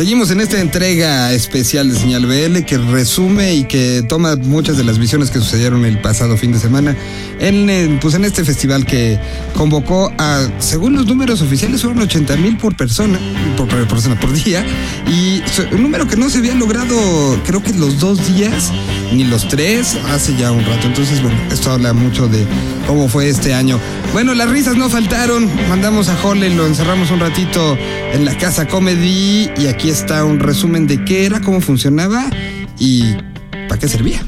Seguimos en esta entrega especial de Señal BL que resume y que toma muchas de las visiones que sucedieron el pasado fin de semana en, pues en este festival que convocó a, según los números oficiales, fueron 80 mil por persona, por, persona por día, y un número que no se había logrado, creo que los dos días, ni los tres, hace ya un rato. Entonces, bueno, esto habla mucho de cómo fue este año. Bueno, las risas no faltaron, mandamos a Holly, lo encerramos un ratito en la casa comedy y aquí está un resumen de qué era, cómo funcionaba y para qué servía.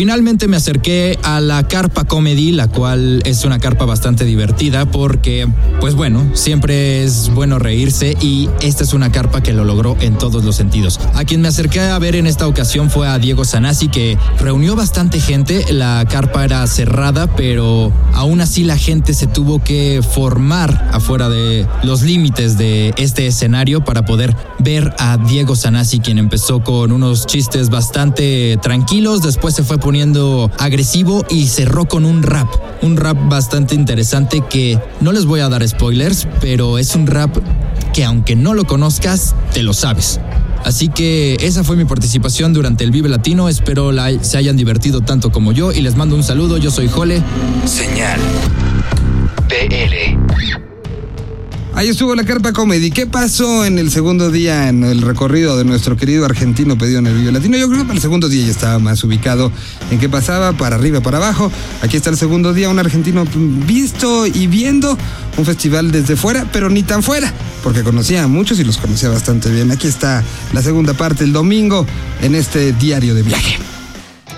Finalmente me acerqué a la carpa comedy, la cual es una carpa bastante divertida porque, pues bueno, siempre es bueno reírse y esta es una carpa que lo logró en todos los sentidos. A quien me acerqué a ver en esta ocasión fue a Diego Sanasi que reunió bastante gente, la carpa era cerrada, pero aún así la gente se tuvo que formar afuera de los límites de este escenario para poder ver a Diego Sanasi, quien empezó con unos chistes bastante tranquilos, después se fue poniendo agresivo y cerró con un rap. Un rap bastante interesante que no les voy a dar spoilers, pero es un rap que aunque no lo conozcas, te lo sabes. Así que esa fue mi participación durante el Vive Latino. Espero se hayan divertido tanto como yo y les mando un saludo. Yo soy Jole. Señal. PL. Ahí estuvo la Carpa Comedy. ¿Qué pasó en el segundo día en el recorrido de nuestro querido argentino pedido en el Vivo Latino? Yo creo que para el segundo día ya estaba más ubicado en qué pasaba, para arriba, para abajo. Aquí está el segundo día, un argentino visto y viendo un festival desde fuera, pero ni tan fuera, porque conocía a muchos y los conocía bastante bien. Aquí está la segunda parte, el domingo, en este diario de viaje.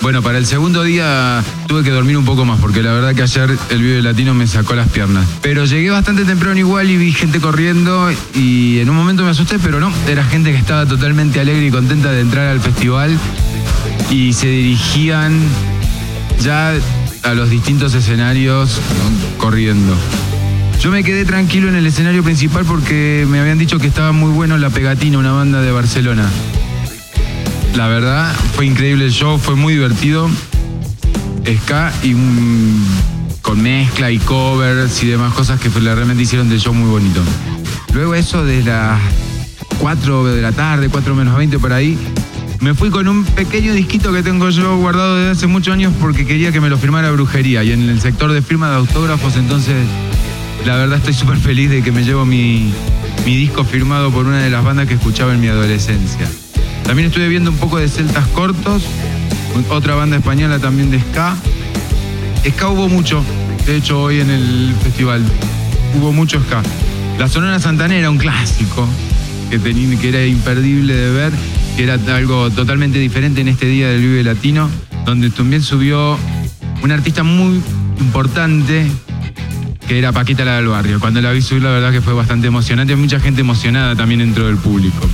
Bueno, para el segundo día tuve que dormir un poco más porque la verdad que ayer el Vive Latino me sacó las piernas. Pero llegué bastante temprano igual y vi gente corriendo y en un momento me asusté, pero no, era gente que estaba totalmente alegre y contenta de entrar al festival y se dirigían ya a los distintos escenarios corriendo. Yo me quedé tranquilo en el escenario principal porque me habían dicho que estaba muy bueno La Pegatina, una banda de Barcelona. La verdad, fue increíble el show, fue muy divertido. Ska y con mezcla y covers y demás cosas que realmente hicieron del show muy bonito. Luego eso de las 4 de la tarde, 4 menos 20 por ahí, me fui con un pequeño disquito que tengo yo guardado desde hace muchos años porque quería que me lo firmara brujería y en el sector de firma de autógrafos entonces la verdad estoy súper feliz de que me llevo mi, mi disco firmado por una de las bandas que escuchaba en mi adolescencia. También estuve viendo un poco de Celtas Cortos, otra banda española también de ska. Ska hubo mucho, de hecho hoy en el festival hubo mucho ska. La Sonora Santanera, un clásico que, tenía, que era imperdible de ver, que era algo totalmente diferente en este día del Vive Latino, donde también subió un artista muy importante que era Paquita la del Barrio. Cuando la vi subir, la verdad que fue bastante emocionante. Mucha gente emocionada también dentro del público.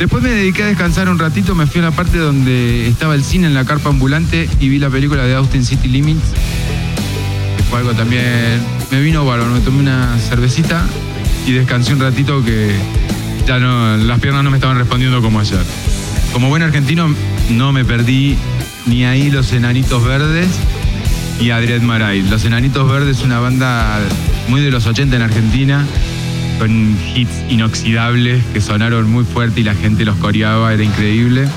Después me dediqué a descansar un ratito, me fui a la parte donde estaba el cine en la carpa ambulante y vi la película de Austin City Limits, que fue algo también... Me vino bárbaro, me tomé una cervecita y descansé un ratito que ya no, las piernas no me estaban respondiendo como ayer. Como buen argentino no me perdí ni ahí los Enanitos Verdes y Adrián Maray. Los Enanitos Verdes es una banda muy de los 80 en Argentina con hits inoxidables que sonaron muy fuerte y la gente los coreaba, era increíble.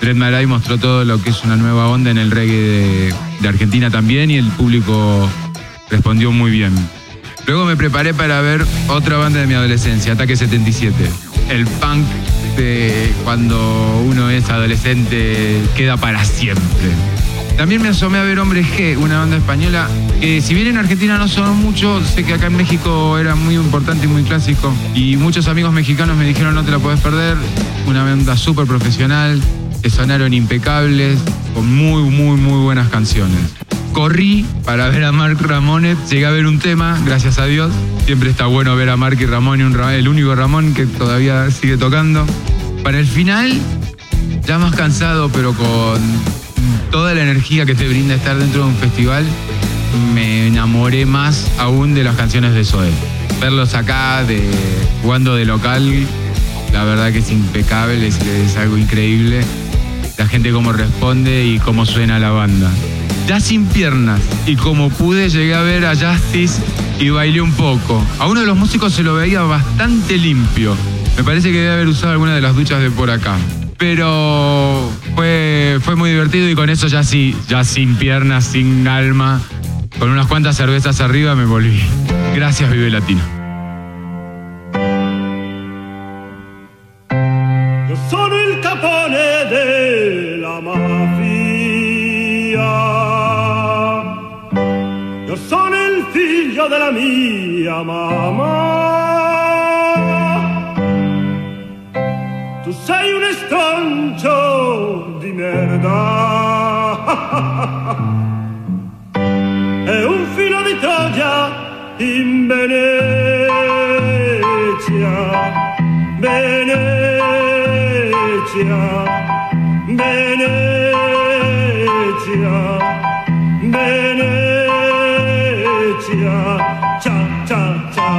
Red Maray mostró todo lo que es una nueva onda en el reggae de, Argentina también y el público respondió muy bien. Luego me preparé para ver otra banda de mi adolescencia, Ataque 77. El punk de cuando uno es adolescente queda para siempre. También me asomé a ver Hombres G, una banda española que si bien en Argentina no son muchos, sé que acá en México era muy importante y muy clásico. Y muchos amigos mexicanos me dijeron no te la puedes perder. Una banda súper profesional, que sonaron impecables, con muy, muy, muy buenas canciones. Corrí para ver a Mark Ramones, llegué a ver un tema, gracias a Dios. Siempre está bueno ver a Mark y Ramón, el único Ramón que todavía sigue tocando. Para el final, ya más cansado, pero con toda la energía que te brinda estar dentro de un festival, me enamoré más aún de las canciones de Zoe. Verlos acá, de, jugando de local, la verdad que es impecable, es, es algo increíble. La gente cómo responde y cómo suena la banda. Ya sin piernas, y como pude llegué a ver a Justice y bailé un poco. A uno de los músicos se lo veía bastante limpio. Me parece que debe haber usado alguna de las duchas de por acá. Pero fue, fue muy divertido y con eso ya sí, ya sin piernas, sin alma, con unas cuantas cervezas arriba me volví. Gracias, Vive Latino. Io sono il capone della mafia. Io sono il figlio della mia mamma. Sei un estroncio di merda. E un filo di Troia in Venezia. Venezia, Venezia, Venezia, cha, cha, cha,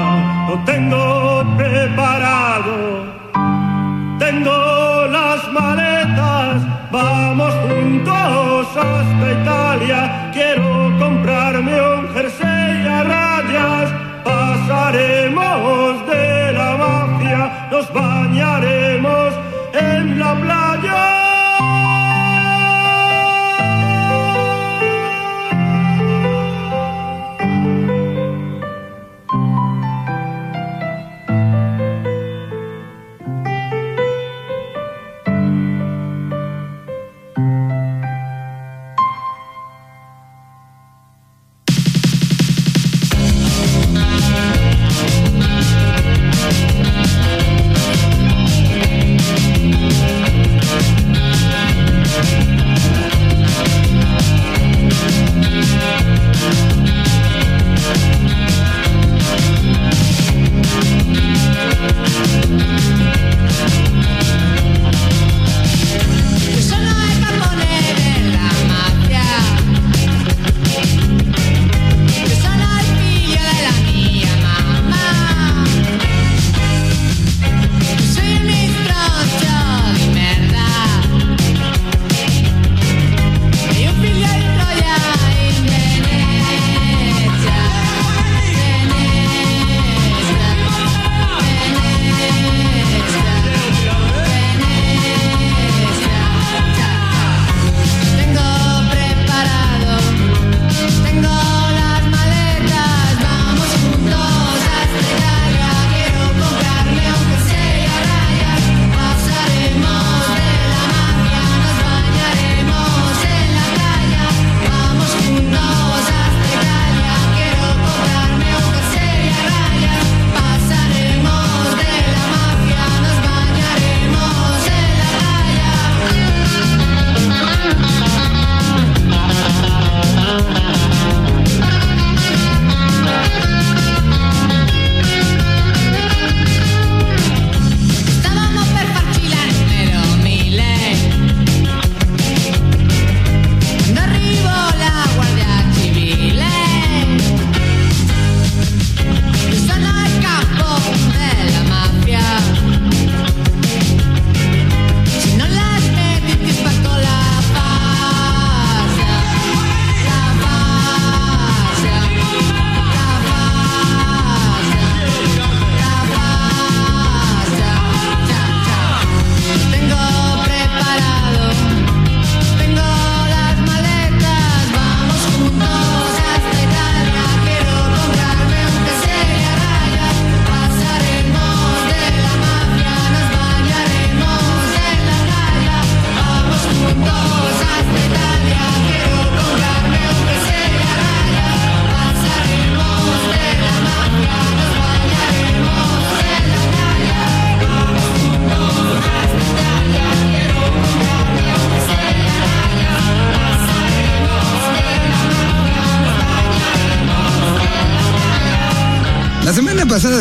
lo tengo preparado, tengo vamos juntos hasta Italia, quiero comprarme un jersey a rayas, pasaremos de la mafia, nos bañaremos en la playa.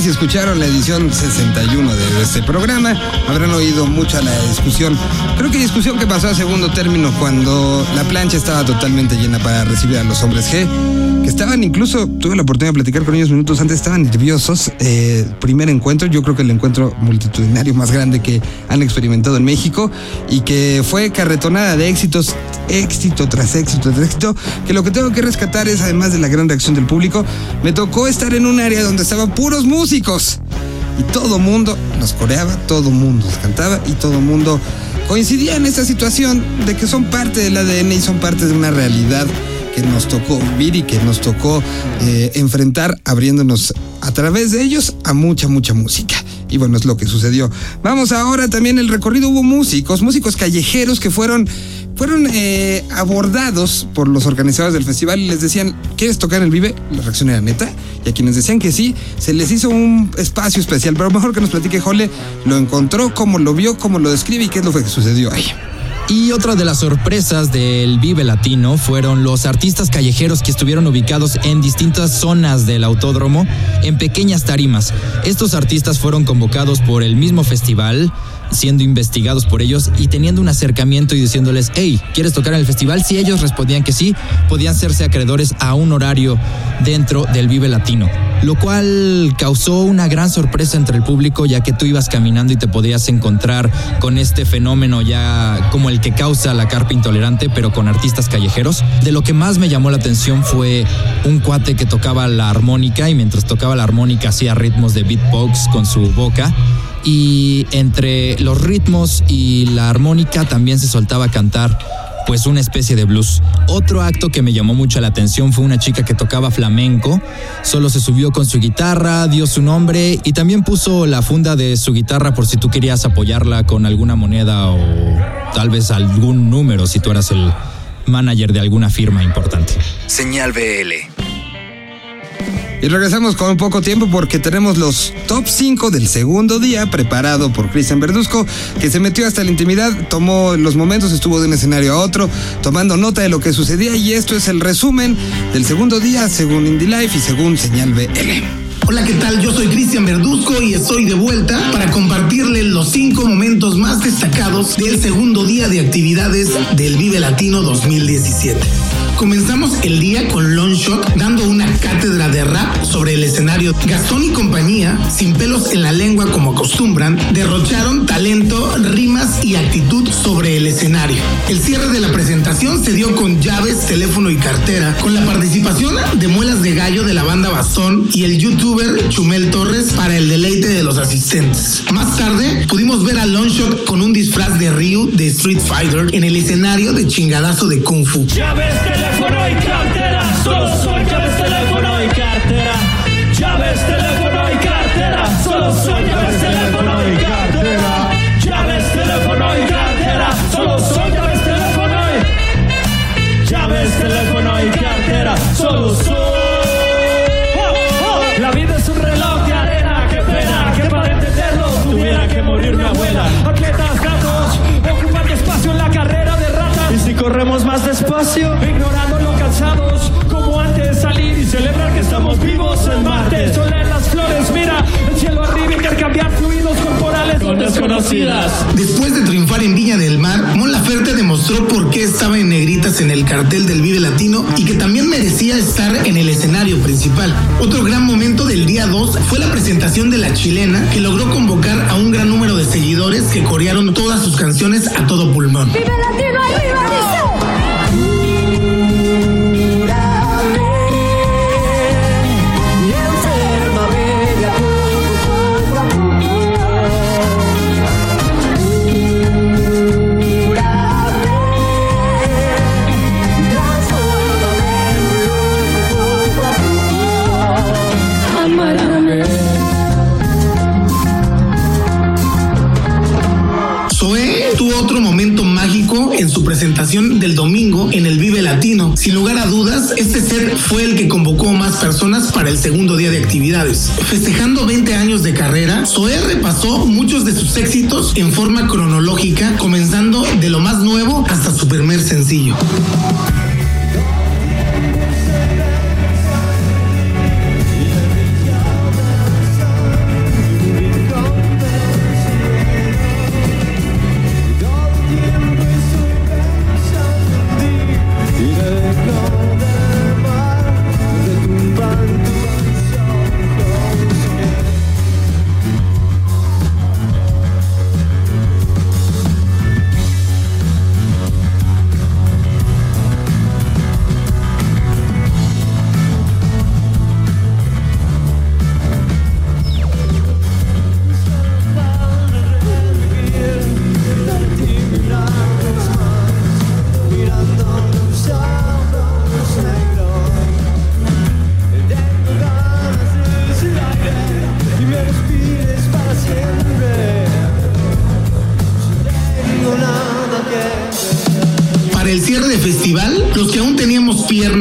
Si escucharon la edición 61 de este programa, habrán oído mucha la discusión. Creo que discusión que pasó a segundo término cuando la plancha estaba totalmente llena para recibir a los hombres G, estaban incluso, tuve la oportunidad de platicar con ellos minutos antes, estaban nerviosos. Eh, primer encuentro, yo creo que el encuentro multitudinario más grande que han experimentado en México y que fue carretonada de éxitos, éxito tras éxito tras éxito, que lo que tengo que rescatar es, además de la gran reacción del público, me tocó estar en un área donde estaban puros músicos. y todo mundo nos coreaba, todo mundo nos cantaba y todo mundo coincidía en esta situación de que son parte del ADN y son parte de una realidad que nos tocó vivir y que nos tocó eh, enfrentar abriéndonos a través de ellos a mucha, mucha música. Y bueno, es lo que sucedió. Vamos ahora también el recorrido. Hubo músicos, músicos callejeros que fueron, fueron eh, abordados por los organizadores del festival y les decían, ¿quieres tocar el Vive? La reacción era neta. Y a quienes decían que sí, se les hizo un espacio especial. Pero mejor que nos platique Jole, lo encontró, cómo lo vio, cómo lo describe y qué es lo que sucedió ahí. Y otra de las sorpresas del Vive Latino fueron los artistas callejeros que estuvieron ubicados en distintas zonas del autódromo en pequeñas tarimas. Estos artistas fueron convocados por el mismo festival, siendo investigados por ellos y teniendo un acercamiento y diciéndoles, hey, ¿quieres tocar en el festival? Si ellos respondían que sí, podían serse acreedores a un horario dentro del Vive Latino. Lo cual causó una gran sorpresa entre el público ya que tú ibas caminando y te podías encontrar con este fenómeno ya como el que causa la carpa intolerante, pero con artistas callejeros. De lo que más me llamó la atención fue un cuate que tocaba la armónica y mientras tocaba la armónica hacía ritmos de beatbox con su boca y entre los ritmos y la armónica también se soltaba cantar pues una especie de blues. Otro acto que me llamó mucho la atención fue una chica que tocaba flamenco, solo se subió con su guitarra, dio su nombre y también puso la funda de su guitarra por si tú querías apoyarla con alguna moneda o tal vez algún número si tú eras el manager de alguna firma importante. Señal BL. Y regresamos con poco tiempo porque tenemos los top 5 del segundo día preparado por Cristian Verduzco, que se metió hasta la intimidad, tomó los momentos, estuvo de un escenario a otro, tomando nota de lo que sucedía y esto es el resumen del segundo día según Indie Life y según Señal BL. Hola, ¿qué tal? Yo soy Cristian Verduzco y estoy de vuelta para compartirles los cinco momentos más destacados del segundo día de actividades del Vive Latino 2017. Comenzamos el día con Longshot dando una cátedra de rap sobre el escenario. Gastón y compañía, sin pelos en la lengua como acostumbran, derrocharon talento, rimas y actitud sobre el escenario. El cierre de la presentación se dio con llaves, teléfono y cartera, con la participación de Muelas de Gallo de la banda Bastón y el Chumel Torres para el deleite de los asistentes. Más tarde pudimos ver a Longshot con un disfraz de Ryu de Street Fighter en el escenario de chingadazo de Kung Fu. Teléfono y más despacio, ignorando lo cansados, como antes salir y celebrar que estamos vivos el martes. Oler las flores, mira el cielo arriba, intercambiar fluidos corporales con desconocidas. Después de triunfar en Viña del Mar, Mon Laferte demostró por qué estaba en negritas en el cartel del Vive Latino y que también merecía estar en el escenario principal. Otro gran momento del día 2 fue la presentación de la chilena que logró convocar a un gran número de seguidores que corearon todas sus canciones a todo pulmón. ¡Vive Latino arriba, Sin lugar a dudas, este set fue el que convocó más personas para el segundo día de actividades. Festejando 20 años de carrera, Zoé repasó muchos de sus éxitos en forma cronológica, comenzando de lo más nuevo hasta su primer sencillo.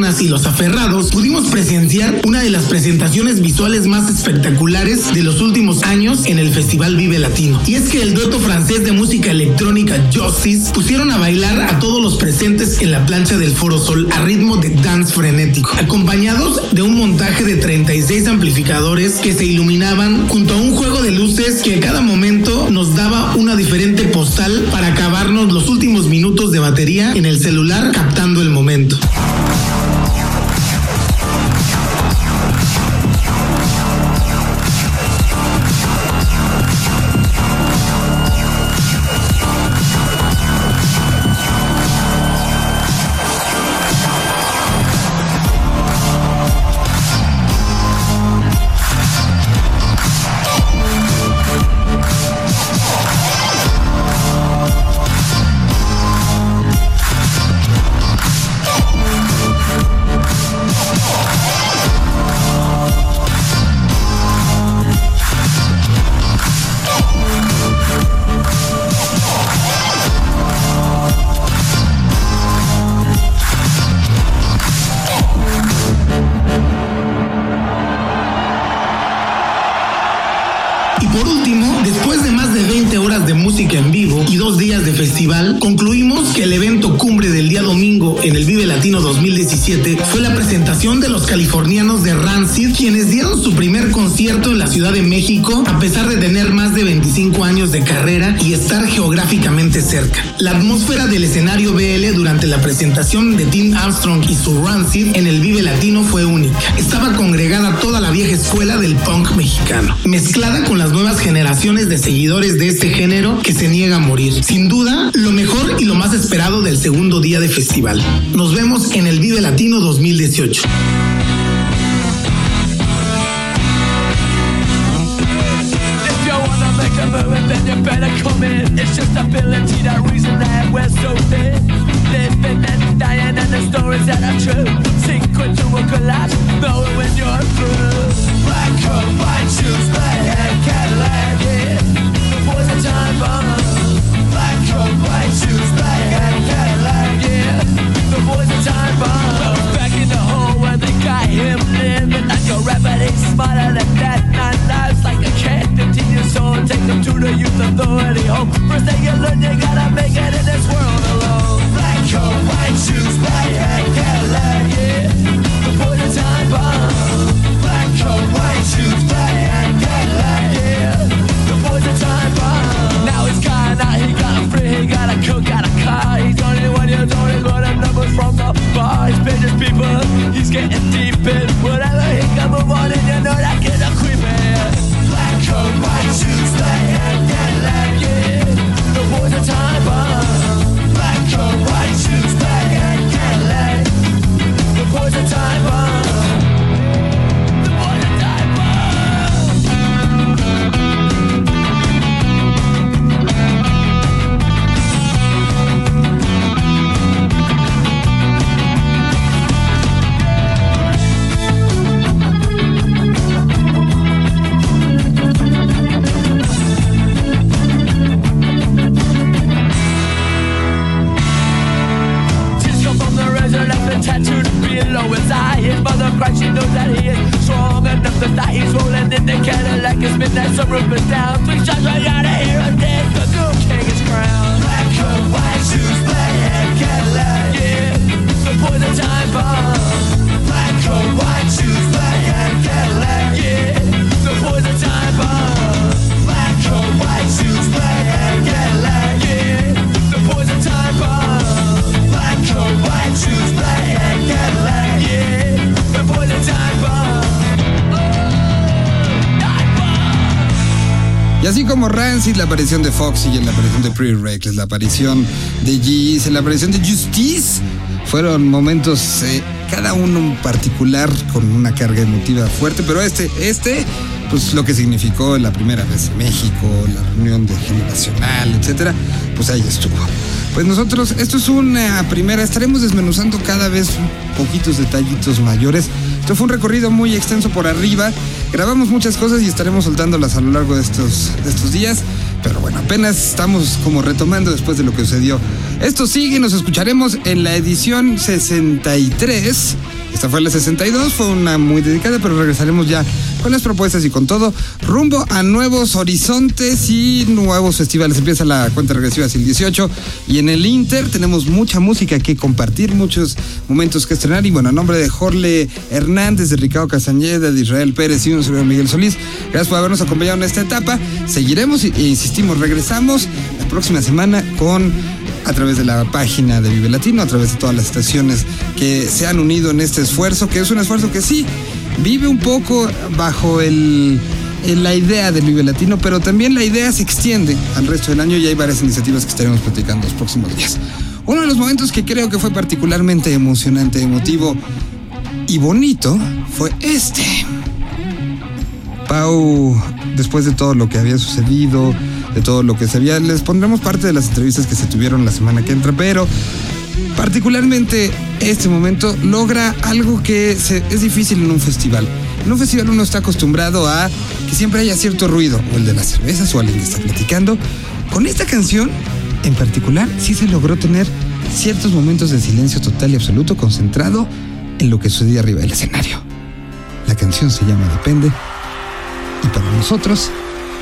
Fans y los aferrados pudimos presenciar una de las presentaciones visuales más espectaculares de los últimos años en el Festival Vive Latino. Y es que el dueto francés de música electrónica Justice pusieron a bailar a todos los presentes en la plancha del Foro Sol a ritmo de dance frenético, acompañados de un montaje de 36 amplificadores que se iluminaban junto a un juego de luces que a cada momento nos daba una diferente postal para acabarnos los últimos minutos de batería en el celular captando el momento. De los californianos de Rancid, quienes dieron su primer concierto en la Ciudad de México a pesar de tener más de 25 años de carrera y estar geográficamente cerca. La atmósfera del escenario BL durante la presentación de Tim Armstrong y su Rancid en el Vive Latino fue única. Estaba congregada toda la vieja escuela del punk mexicano, mezclada con las nuevas generaciones de seguidores de este género que se niega a morir. Sin duda, lo mejor y lo más esperado del segundo día de festival. Nos vemos en el Vive Latino 2018. Bye. Como Rancid, la aparición de Foxy la aparición de Pretty Reckless, la aparición de en la aparición de Justice, fueron momentos, eh, cada uno en particular, con una carga emotiva fuerte, pero este, este, pues lo que significó la primera vez en México, la reunión de generacional, etcétera, pues ahí estuvo. Pues nosotros, esto es una primera, estaremos desmenuzando cada vez poquitos detallitos mayores. Esto fue un recorrido muy extenso por arriba. Grabamos muchas cosas y estaremos soltándolas a lo largo de estos, de estos días. Pero bueno, apenas estamos como retomando después de lo que sucedió Esto sigue, nos escucharemos en la edición 63. Esta fue la 62, fue una muy dedicada, pero regresaremos ya con las propuestas y con todo, rumbo a nuevos horizontes y nuevos festivales. Empieza la cuenta regresiva hacia el 18 y en el Inter tenemos mucha música que compartir, muchos momentos que estrenar y bueno, a nombre de Jorle Hernández, de Ricardo Castañeda, de Israel Pérez y un servidor Miguel Solís, gracias por habernos acompañado en esta etapa. Seguiremos e insistimos, regresamos la próxima semana con a través de la página de Vive Latino, a través de todas las estaciones que se han unido en este esfuerzo, que es un esfuerzo que sí vive un poco bajo el, la idea del Vive Latino, pero también la idea se extiende al resto del año y hay varias iniciativas que estaremos platicando los próximos días. Uno de los momentos que creo que fue particularmente emocionante, emotivo y bonito fue este. Pau, después de todo lo que había sucedido, de todo lo que se había, les pondremos parte de las entrevistas que se tuvieron la semana que entra, pero particularmente este momento logra algo que se- es difícil en un festival. En un festival uno está acostumbrado a que siempre haya cierto ruido, o el de las cervezas o alguien que está platicando. Con esta canción en particular sí se logró tener ciertos momentos de silencio total y absoluto concentrado en lo que sucedía arriba del escenario. La canción se llama Depende y para nosotros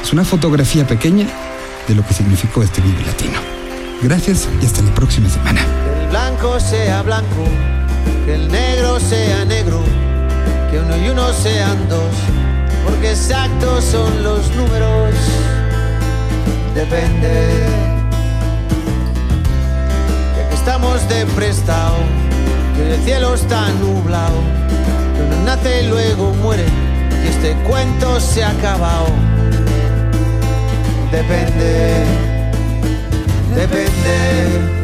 es una fotografía pequeña de lo que significó este Vive Latino. Gracias y hasta la próxima semana. Que el blanco sea blanco, que el negro sea negro, que uno y uno sean dos, porque exactos son los números. Depende. Ya que estamos de prestado, que el cielo está nublado, que uno nace y luego muere, y este cuento se ha acabado. Depende. Depende,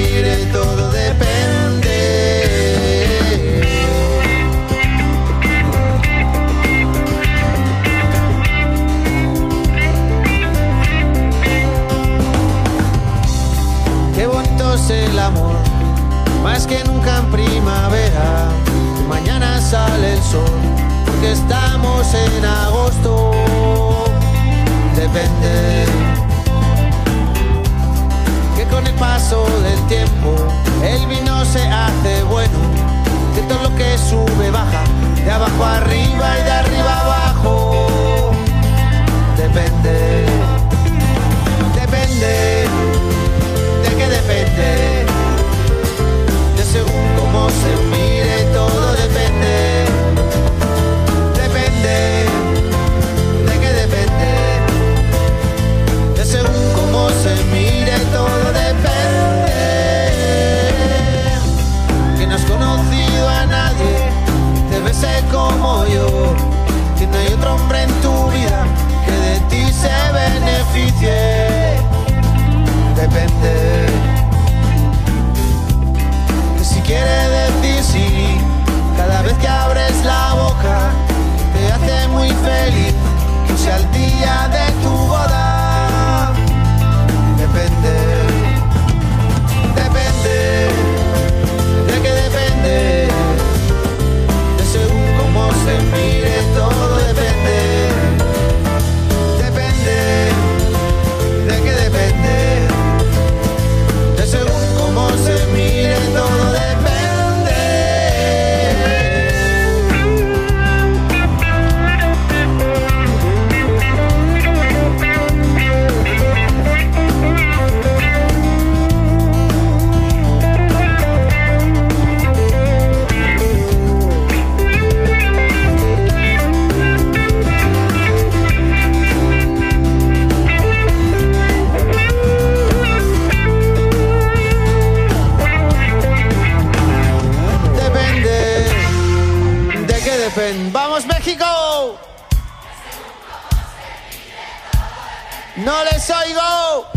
¡No les oigo!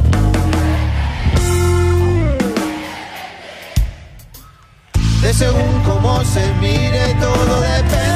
De según cómo se mire, todo depende.